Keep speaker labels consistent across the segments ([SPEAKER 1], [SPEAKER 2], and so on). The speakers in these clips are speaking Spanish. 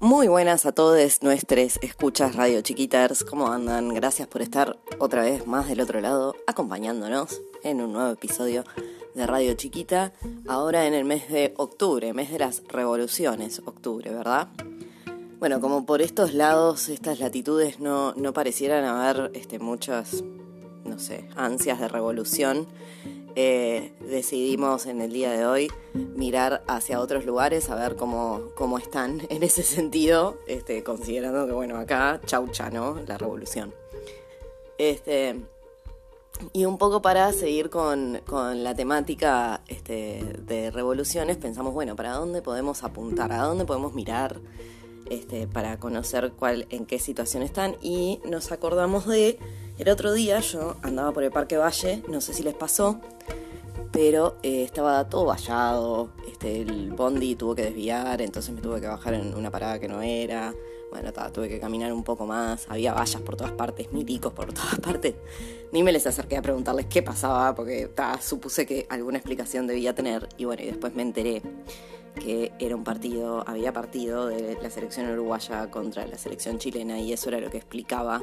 [SPEAKER 1] Muy buenas a todos nuestros escuchas Radio Chiquiters. ¿Cómo andan? Gracias por estar otra vez más del otro lado, acompañándonos en un nuevo episodio de Radio Chiquita. Ahora en el mes de octubre, mes de las revoluciones, octubre, ¿verdad? Bueno, como por estos lados, estas latitudes no, no parecieran haber este, muchas, no sé, ansias de revolución. Eh, decidimos en el día de hoy mirar hacia otros lugares, a ver cómo, cómo están en ese sentido, este, considerando que, bueno, acá chaucha, ¿no? La revolución. Este, y un poco para seguir con, con la temática este, de revoluciones, pensamos, bueno, ¿para dónde podemos apuntar? ¿A dónde podemos mirar? Este, para conocer cuál, en qué situación están y nos acordamos de el otro día yo andaba por el Parque Valle, no sé si les pasó, pero eh, estaba todo vallado, este, el bondi tuvo que desviar, entonces me tuve que bajar en una parada que no era, bueno, tuve que caminar un poco más, había vallas por todas partes, milicos por todas partes, ni me les acerqué a preguntarles qué pasaba, porque supuse que alguna explicación debía tener, y bueno, y después me enteré que era un partido, había partido de la selección uruguaya contra la selección chilena y eso era lo que explicaba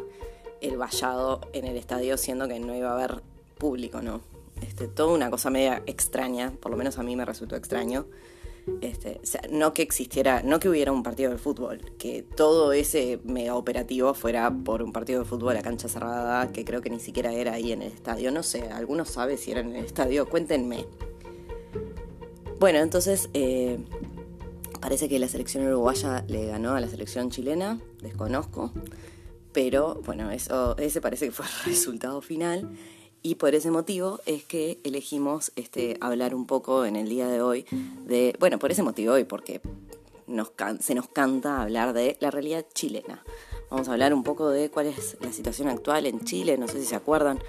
[SPEAKER 1] el vallado en el estadio, siendo que no iba a haber público, ¿no? Este, toda una cosa media extraña, por lo menos a mí me resultó extraño. Este, no que existiera, no que hubiera un partido de fútbol, que todo ese mega operativo fuera por un partido de fútbol a cancha cerrada, que creo que ni siquiera era ahí en el estadio. No sé, ¿alguno sabe si era en el estadio? Cuéntenme. Bueno, entonces eh, parece que la selección uruguaya le ganó a la selección chilena, desconozco, pero bueno, eso, ese parece que fue el resultado final. Y por ese motivo es que elegimos este, hablar un poco en el día de hoy de, bueno, por ese motivo y porque nos se nos canta hablar de la realidad chilena. Vamos a hablar un poco de cuál es la situación actual en Chile, no sé si se acuerdan,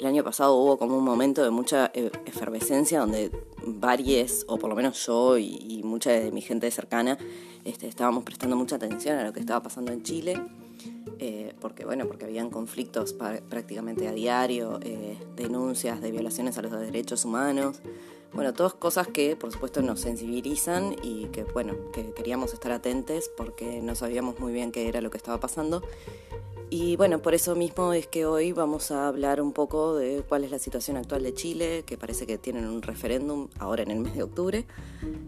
[SPEAKER 1] el año pasado hubo como un momento de mucha e-, efervescencia donde varios, o por lo menos yo y, mucha de mi gente cercana, este, estábamos prestando mucha atención a lo que estaba pasando en Chile. Eh, porque bueno, porque habían conflictos prácticamente a diario, eh, denuncias de violaciones a los derechos humanos, bueno, todas cosas que por supuesto nos sensibilizan y que bueno, que queríamos estar atentos porque no sabíamos muy bien qué era lo que estaba pasando y bueno, por eso mismo es que hoy vamos a hablar un poco de cuál es la situación actual de Chile, que parece que tienen un referéndum ahora en el mes de octubre.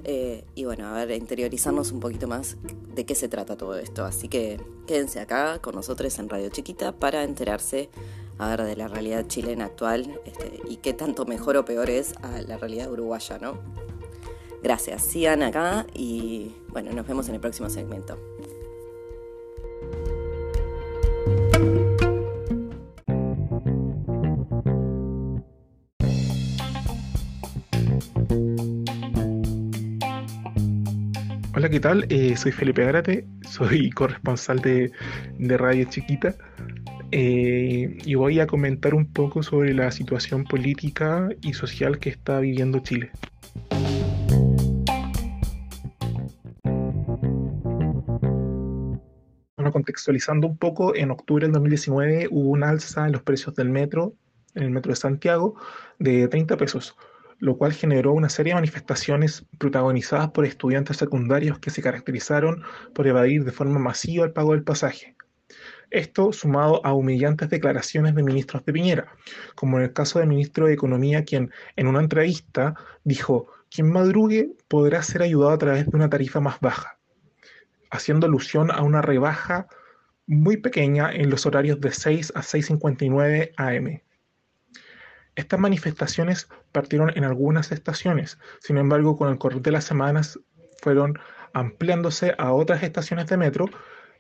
[SPEAKER 1] Eh, y bueno, a ver, interiorizarnos un poquito más de qué se trata todo esto. Así que quédense acá con nosotros en Radio Chiquita para enterarse a de la realidad chilena actual este, y qué tanto mejor o peor es a la realidad uruguaya, ¿no? Gracias, sigan acá y bueno, nos vemos en el próximo segmento.
[SPEAKER 2] Hola, ¿qué tal? Eh, soy Felipe Agrate, soy corresponsal de, Radio Chiquita eh, y voy a comentar un poco sobre la situación política y social que está viviendo Chile. Bueno, contextualizando un poco, en octubre del 2019 hubo un alza en los precios del metro, en el metro de Santiago, de 30 pesos lo cual generó una serie de manifestaciones protagonizadas por estudiantes secundarios que se caracterizaron por evadir de forma masiva el pago del pasaje. Esto sumado a humillantes declaraciones de ministros de Piñera, como en el caso del ministro de Economía, quien en una entrevista dijo, quien madrugue podrá ser ayudado a través de una tarifa más baja, haciendo alusión a una rebaja muy pequeña en los horarios de 6 a 6.59 am. Estas manifestaciones partieron en algunas estaciones, sin embargo, con el correr de las semanas fueron ampliándose a otras estaciones de metro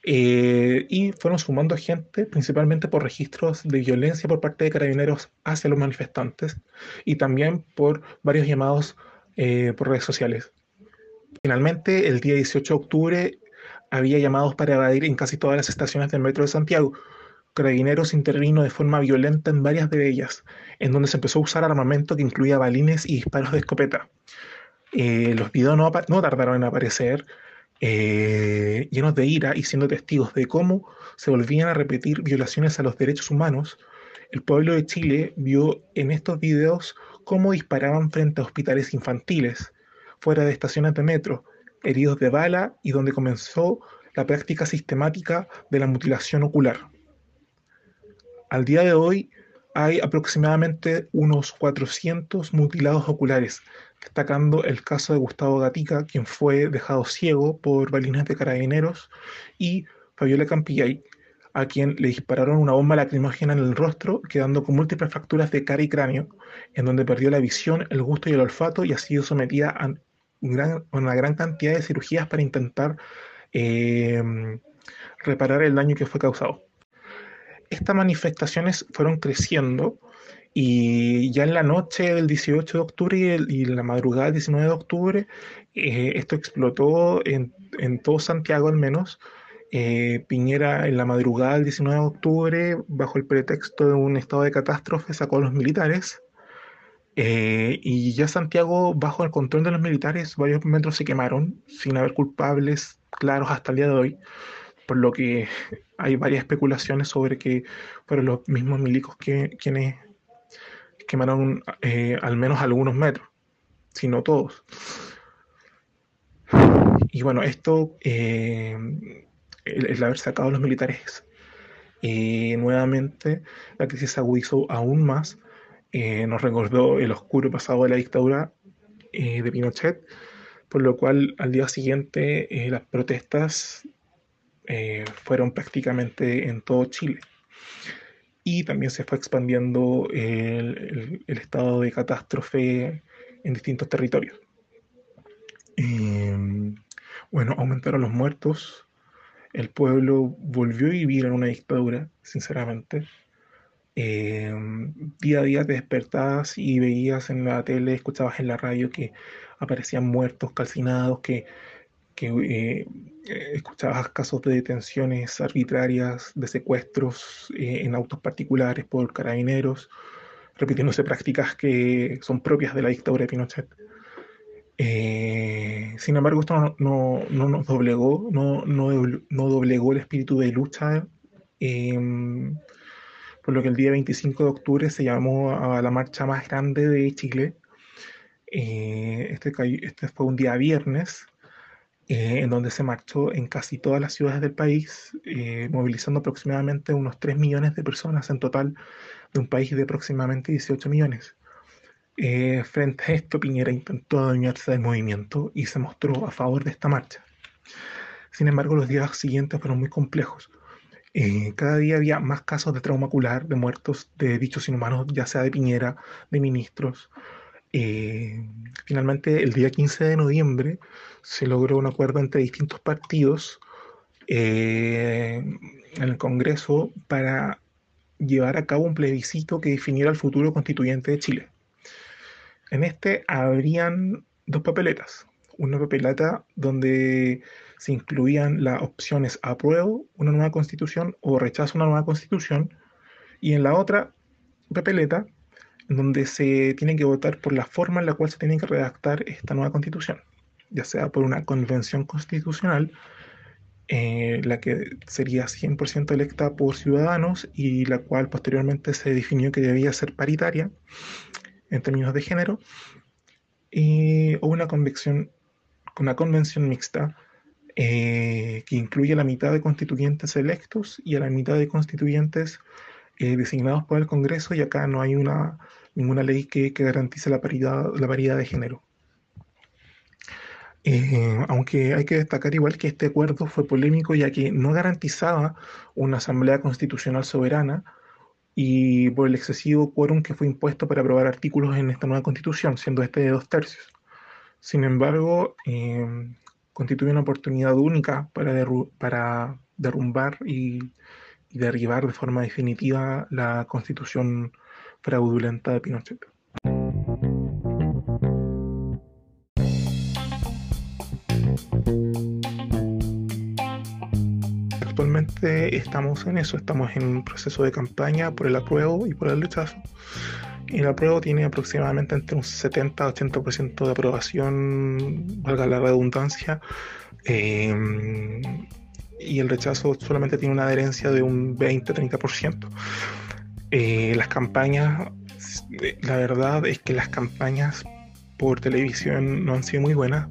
[SPEAKER 2] eh, y fueron sumando gente, principalmente por registros de violencia por parte de carabineros hacia los manifestantes y también por varios llamados eh, por redes sociales. Finalmente, el día 18 de octubre había llamados para evadir en casi todas las estaciones del metro de Santiago, Carabineros intervino de forma violenta en varias de ellas, en donde se empezó a usar armamento que incluía balines y disparos de escopeta. Eh, los videos no, tardaron en aparecer, eh, llenos de ira y siendo testigos de cómo se volvían a repetir violaciones a los derechos humanos. El pueblo de Chile vio en estos videos cómo disparaban frente a hospitales infantiles, fuera de estaciones de metro, heridos de bala y donde comenzó la práctica sistemática de la mutilación ocular. Al día de hoy hay aproximadamente unos 400 mutilados oculares, destacando el caso de Gustavo Gatica, quien fue dejado ciego por balines de carabineros, y Fabiola Campillay, a quien le dispararon una bomba lacrimógena en el rostro, quedando con múltiples fracturas de cara y cráneo, en donde perdió la visión, el gusto y el olfato y ha sido sometida a una gran cantidad de cirugías para intentar eh, reparar el daño que fue causado. Estas manifestaciones fueron creciendo y ya en la noche del 18 de octubre y, en la madrugada del 19 de octubre, eh, esto explotó en, en todo Santiago al menos, eh, Piñera en la madrugada del 19 de octubre, bajo el pretexto de un estado de catástrofe, sacó a los militares. Eh, y ya Santiago, bajo el control de los militares, varios metros se quemaron sin haber culpables claros hasta el día de hoy, por lo que hay varias especulaciones sobre que fueron los mismos milicos que, quienes quemaron eh, al menos algunos metros, si no todos. Y bueno, esto el, haber sacado a los militares y nuevamente la crisis agudizó aún más. Eh, nos recordó el oscuro pasado de la dictadura eh, de Pinochet, por lo cual al día siguiente eh, las protestas fueron prácticamente en todo Chile. Y también se fue expandiendo el, estado de catástrofe en distintos territorios. bueno, aumentaron los muertos, el pueblo volvió a vivir en una dictadura, sinceramente. Eh, día a día te despertabas y veías en la tele, escuchabas en la radio que aparecían muertos, calcinados, que, eh, escuchabas casos de detenciones arbitrarias, de secuestros eh, en autos particulares por carabineros, repitiéndose prácticas que son propias de la dictadura de Pinochet. Eh, sin embargo, esto no, nos doblegó, no, no, doblegó el espíritu de lucha, em, por lo que el día 25 de octubre se llamó a la marcha más grande de Chile. Eh, este, este, fue un día viernes, eh, en donde se marchó en casi todas las ciudades del país, movilizando aproximadamente unos 3 millones de personas en total de un país de aproximadamente 18 millones. Eh, frente a esto, Piñera intentó adueñarse del movimiento y se mostró a favor de esta marcha. Sin embargo, los días siguientes fueron muy complejos. Eh, cada día había más casos de trauma ocular, de muertos, de dichos inhumanos, ya sea de Piñera, de ministros. Eh, finalmente, el día 15 de noviembre se logró un acuerdo entre distintos partidos en el Congreso para llevar a cabo un plebiscito que definiera el futuro constituyente de Chile. En este habrían dos papeletas. Una papeleta donde se incluían las opciones apruebo una nueva constitución o rechazo una nueva constitución. Y en la otra papeleta donde se tiene que votar por la forma en la cual se tiene que redactar esta nueva constitución, ya sea por una convención constitucional, eh, la que sería 100% electa por ciudadanos y la cual posteriormente se definió que debía ser paritaria, en términos de género, y, o una convención, una convención mixta eh, que incluye a la mitad de constituyentes electos y a la mitad de constituyentes eh, designados por el Congreso, y acá no hay una, ninguna ley que, garantice la paridad, la de género. Eh, aunque hay que destacar igual que este acuerdo fue polémico ya que no garantizaba una asamblea constitucional soberana, y por el excesivo quórum que fue impuesto para aprobar artículos en esta nueva constitución, siendo este de dos tercios. Sin embargo, eh, constituye una oportunidad única para, derrumbar y derribar de forma definitiva la constitución fraudulenta de Pinochet. actualmente estamos en eso, estamos en un proceso de campaña por el apruebo y por el rechazo. El apruebo tiene aproximadamente entre un 70-80% de aprobación, valga la redundancia, eh, y el rechazo solamente tiene una adherencia de un 20-30%. Eh, las campañas, la verdad es que las campañas por televisión no han sido muy buenas.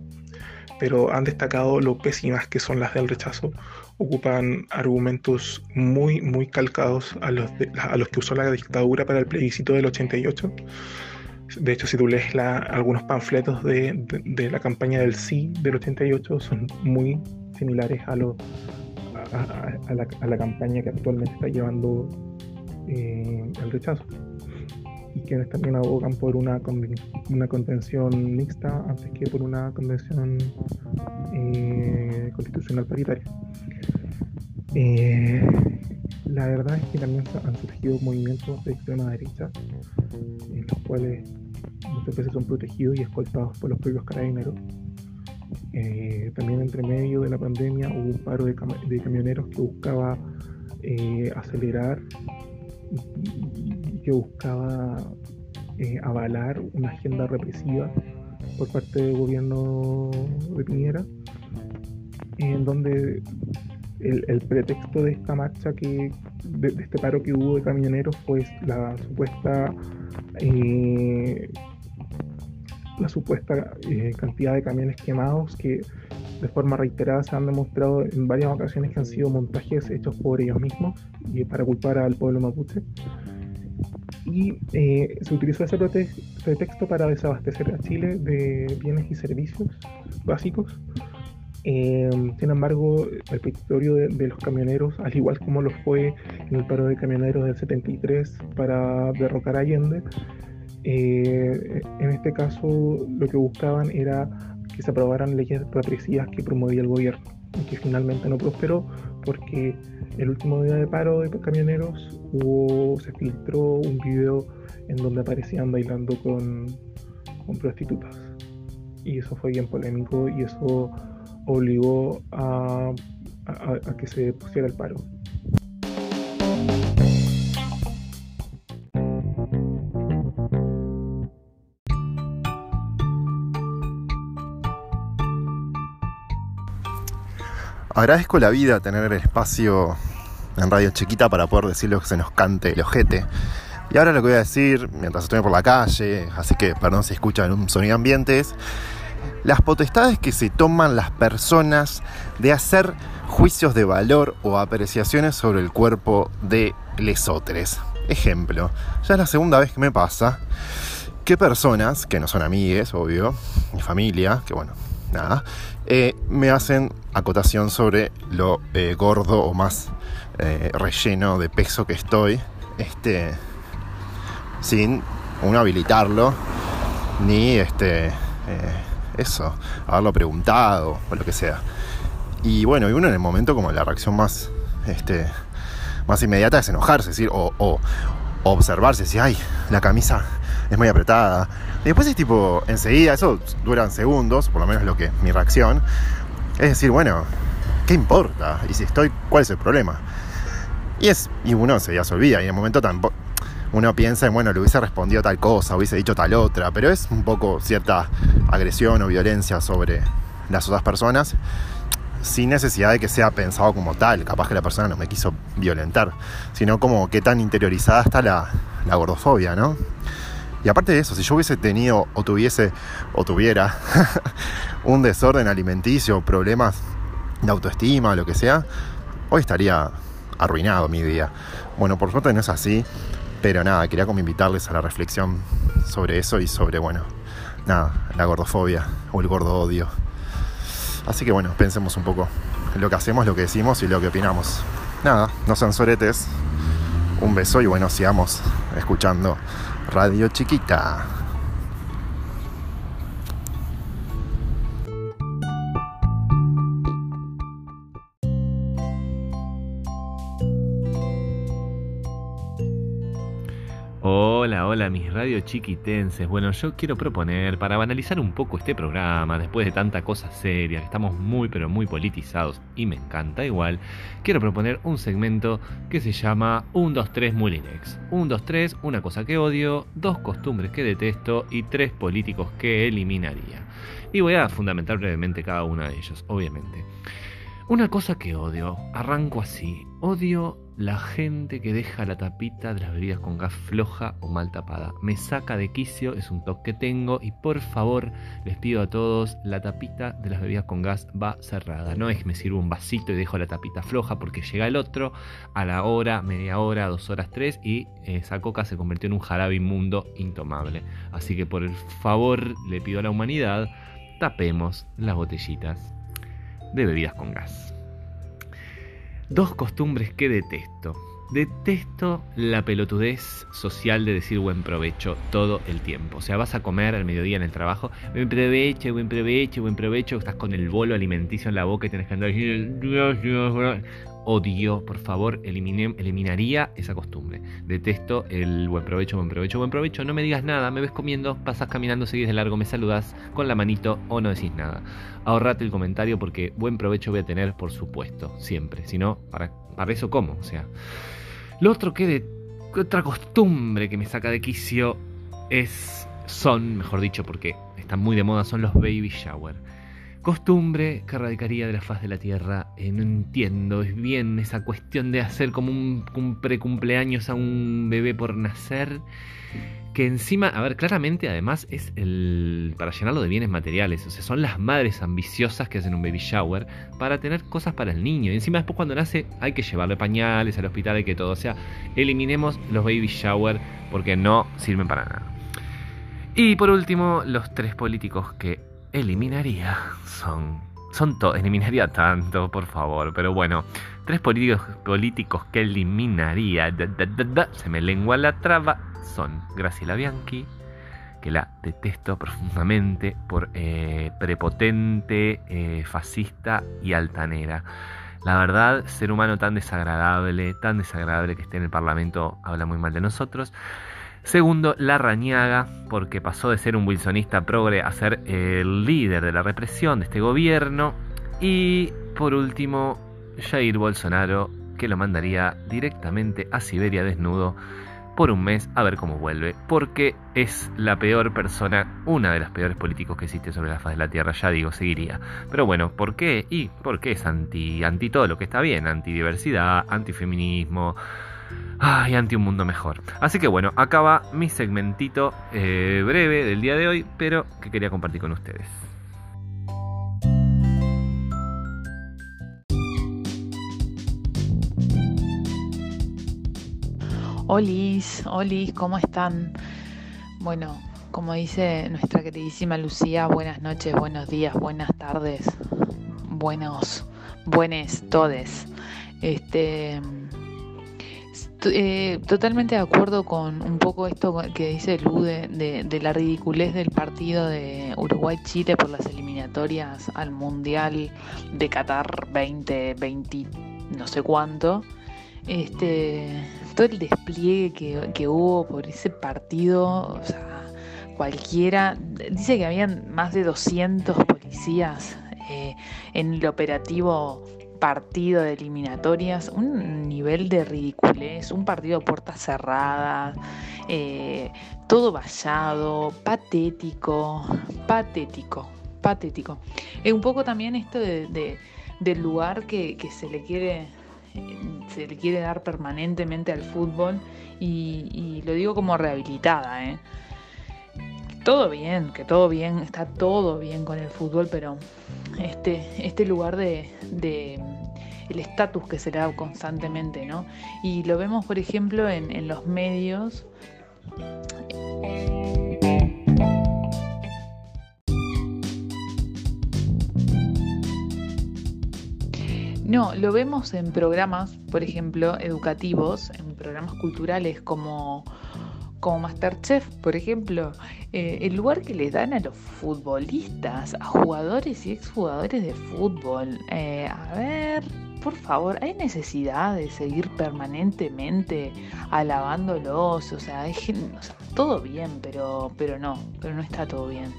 [SPEAKER 2] pero han destacado lo pésimas que son las del rechazo. Ocupan argumentos muy, muy calcados a los, a los que usó la dictadura para el plebiscito del 88. De hecho, si tú lees algunos panfletos de, la campaña del sí del 88, son muy similares a, lo, a, la, campaña que actualmente está llevando eh, el rechazo y quienes también abogan por una, una convención mixta antes que por una convención eh, constitucional paritaria. Eh, la verdad es que también han surgido movimientos de extrema derecha, en los cuales muchas veces son protegidos y escoltados por los propios carabineros. También entre medio de la pandemia hubo un paro de camioneros que buscaba acelerar que buscaba eh, avalar una agenda represiva por parte del gobierno de Piñera, en donde el, pretexto de esta marcha que de, este paro que hubo de camioneros fue la supuesta eh, la supuesta eh, cantidad de camiones quemados que de forma reiterada se han demostrado en varias ocasiones que han sido montajes hechos por ellos mismos y para culpar al pueblo mapuche y eh, se utilizó ese pretexto para desabastecer a Chile de bienes y servicios básicos. Eh, sin embargo, el petitorio de, los camioneros, al igual como lo fue en el paro de camioneros del 73 para derrocar a Allende, eh, en este caso lo que buscaban era que se aprobaran leyes represivas que promovía el gobierno y que finalmente no prosperó porque el último día de paro de camioneros hubo, se filtró un video en donde aparecían bailando con, prostitutas. Y eso fue bien polémico y eso obligó a que se pusiera el paro.
[SPEAKER 3] Agradezco la vida tener el espacio en Radio Chiquita para poder decir lo que se nos cante el ojete. Y ahora lo que voy a decir, mientras estoy por la calle, así que perdón si escuchan un sonido ambiente, es las potestades que se toman las personas de hacer juicios de valor o apreciaciones sobre el cuerpo de lesotres. Ejemplo, ya es la segunda vez que me pasa que personas, que no son amigues, obvio, mi familia, que bueno, nada, eh, me hacen acotación sobre lo eh, gordo o más eh, relleno de peso que estoy, este, sin uno habilitarlo, ni este, eso, haberlo preguntado o lo que sea. Y bueno, y uno en el momento como la reacción más, este, más inmediata es enojarse, decir, o, o observarse, decir, ay, la camisa es muy apretada. Y después es tipo, enseguida, eso duran segundos, por lo menos lo que mi reacción. Es decir, bueno, ¿qué importa? Y si estoy, ¿cuál es el problema? Y es, y uno se ya se olvida, y en el momento tampoco uno piensa en, bueno, le hubiese respondido tal cosa, hubiese dicho tal otra, pero es un poco cierta agresión o violencia sobre las otras personas sin necesidad de que sea pensado como tal, capaz que la persona no me quiso violentar, sino como qué tan interiorizada está la, la gordofobia, ¿no? Y aparte de eso, si yo hubiese tenido o tuviese o tuviera un desorden alimenticio, problemas de autoestima, lo que sea, hoy estaría arruinado mi día. Bueno, por suerte no es así, pero nada, quería como invitarles a la reflexión sobre eso y sobre, bueno, nada, la gordofobia o el gordo odio. Así que bueno, pensemos un poco lo que hacemos, lo que decimos y lo que opinamos. Nada, no sean soretes. Un beso y bueno, sigamos escuchando Radio Chiquita.
[SPEAKER 4] Hola, hola mis radio chiquitenses. Bueno, yo quiero proponer, para banalizar un poco este programa, después de tanta cosa seria, que estamos muy pero muy politizados y me encanta igual, quiero proponer un segmento que se llama 1, 2, 3 Mulinex. 1, 2, 3, una cosa que odio, dos costumbres que detesto y tres políticos que eliminaría. Y voy a fundamentar brevemente cada uno de ellos, obviamente. Una cosa que odio, arranco así, odio la gente que deja la tapita de las bebidas con gas floja o mal tapada. Me saca de quicio, es un toque que tengo y por favor les pido a todos, la tapita de las bebidas con gas va cerrada. No es que me sirvo un vasito y dejo la tapita floja porque llega el otro a la hora, media hora, dos horas, tres y esa coca se convirtió en un jarabe inmundo intomable. Así que por favor le pido a la humanidad, tapemos las botellitas de bebidas con gas. Dos costumbres que detesto. Detesto la pelotudez social de decir buen provecho todo el tiempo. O sea, vas a comer al mediodía en el trabajo, buen provecho, buen provecho, buen provecho, estás con el bolo alimenticio en la boca y tienes que andar odio, por favor, eliminaría esa costumbre. Detesto el buen provecho, buen provecho, buen provecho. No me digas nada, me ves comiendo, pasas caminando, seguís de largo, me saludas con la manito o no decís nada. Ahorrate el comentario porque buen provecho voy a tener, por supuesto, siempre. Si no, ¿para, eso cómo? O sea, lo otro que de otra costumbre que me saca de quicio es, son, mejor dicho, porque están muy de moda, son los baby shower. Costumbre que radicaría de la faz de la tierra. Eh, no entiendo, es bien esa cuestión de hacer como un, pre-cumpleaños a un bebé por nacer. Que encima, a ver, claramente además es el. para llenarlo de bienes materiales. O sea, son las madres ambiciosas que hacen un baby shower para tener cosas para el niño. Y encima, después cuando nace, hay que llevarle pañales al hospital, hay que todo. O sea, eliminemos los baby shower porque no sirven para nada. Y por último, los tres políticos que eliminaría. Son... Son todos, eliminaría tanto, por favor, pero bueno, tres políticos, políticos que eliminaría, se me lengua la traba, son Graciela Bianchi, que la detesto profundamente por eh, prepotente, eh, fascista y altanera. La verdad, ser humano tan desagradable, tan desagradable que esté en el Parlamento, habla muy mal de nosotros. Segundo, la rañaga, porque pasó de ser un wilsonista progre a ser el líder de la represión de este gobierno. Y por último, Jair Bolsonaro, que lo mandaría directamente a Siberia desnudo por un mes a ver cómo vuelve, porque es la peor persona, una de las peores políticos que existe sobre la faz de la Tierra, ya digo, seguiría. Pero bueno, ¿por qué? Y porque es anti, anti todo lo que está bien, antidiversidad, antifeminismo, Ay, ante un mundo mejor. Así que bueno, acaba mi segmentito eh, breve del día de hoy, pero que quería compartir con ustedes.
[SPEAKER 5] Olis, Olis, ¿cómo están? Bueno, como dice nuestra queridísima Lucía, buenas noches, buenos días, buenas tardes, buenos, buenos todes. Este, eh, totalmente de acuerdo con un poco esto que dice Lude de, la ridiculez del partido de Uruguay-Chile por las eliminatorias al Mundial de Qatar 2020, no sé cuánto. Este, todo el despliegue que, hubo por ese partido, o sea, cualquiera, dice que habían más de 200 policías eh, en el operativo partido de eliminatorias, un nivel de ridiculez, un partido a puertas cerradas, eh, todo vallado, patético, patético, patético. Es un poco también esto de, del lugar que, se le quiere se le quiere dar permanentemente al fútbol y, lo digo como rehabilitada, ¿eh? Todo bien, que todo bien, está todo bien con el fútbol, pero este, este lugar de, el estatus que se le da constantemente, ¿no? Y lo vemos, por ejemplo, en, los medios. No, lo vemos en programas, por ejemplo, educativos, en programas culturales como como Masterchef, por ejemplo, eh, el lugar que le dan a los futbolistas, a jugadores y exjugadores de fútbol. Eh, a ver, por favor, hay necesidad de seguir permanentemente alabándolos, o sea, todo bien, pero, pero no, pero no está todo bien.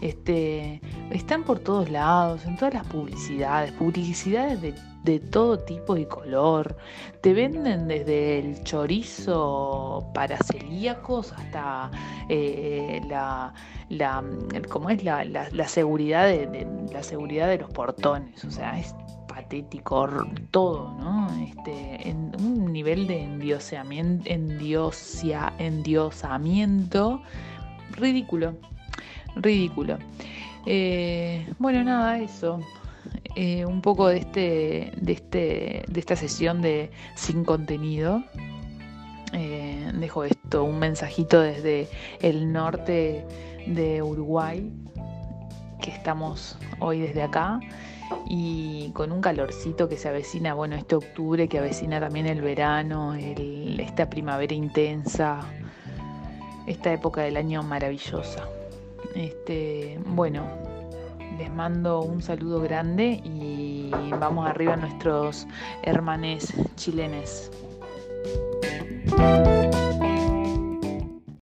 [SPEAKER 5] Este, están por todos lados, en todas las publicidades, publicidades de, de todo tipo y color. Te venden desde el chorizo para celíacos hasta eh, la, la, es la, la, seguridad de, la seguridad de los portones. O sea, es patético, todo, ¿no? Este, en un nivel de endioseamiento, endiosia, endiosamiento ridículo, ridículo. Eh, bueno, nada, eso. Eh, un poco de este, de este, de esta sesión de sin contenido. Eh, dejo esto, un mensajito desde el norte de Uruguay, que estamos hoy desde acá y con un calorcito que se avecina, bueno, este octubre que avecina también el verano, esta primavera intensa, esta época del año maravillosa. Este, bueno, les mando un saludo grande y vamos arriba a nuestros hermanes chilenes.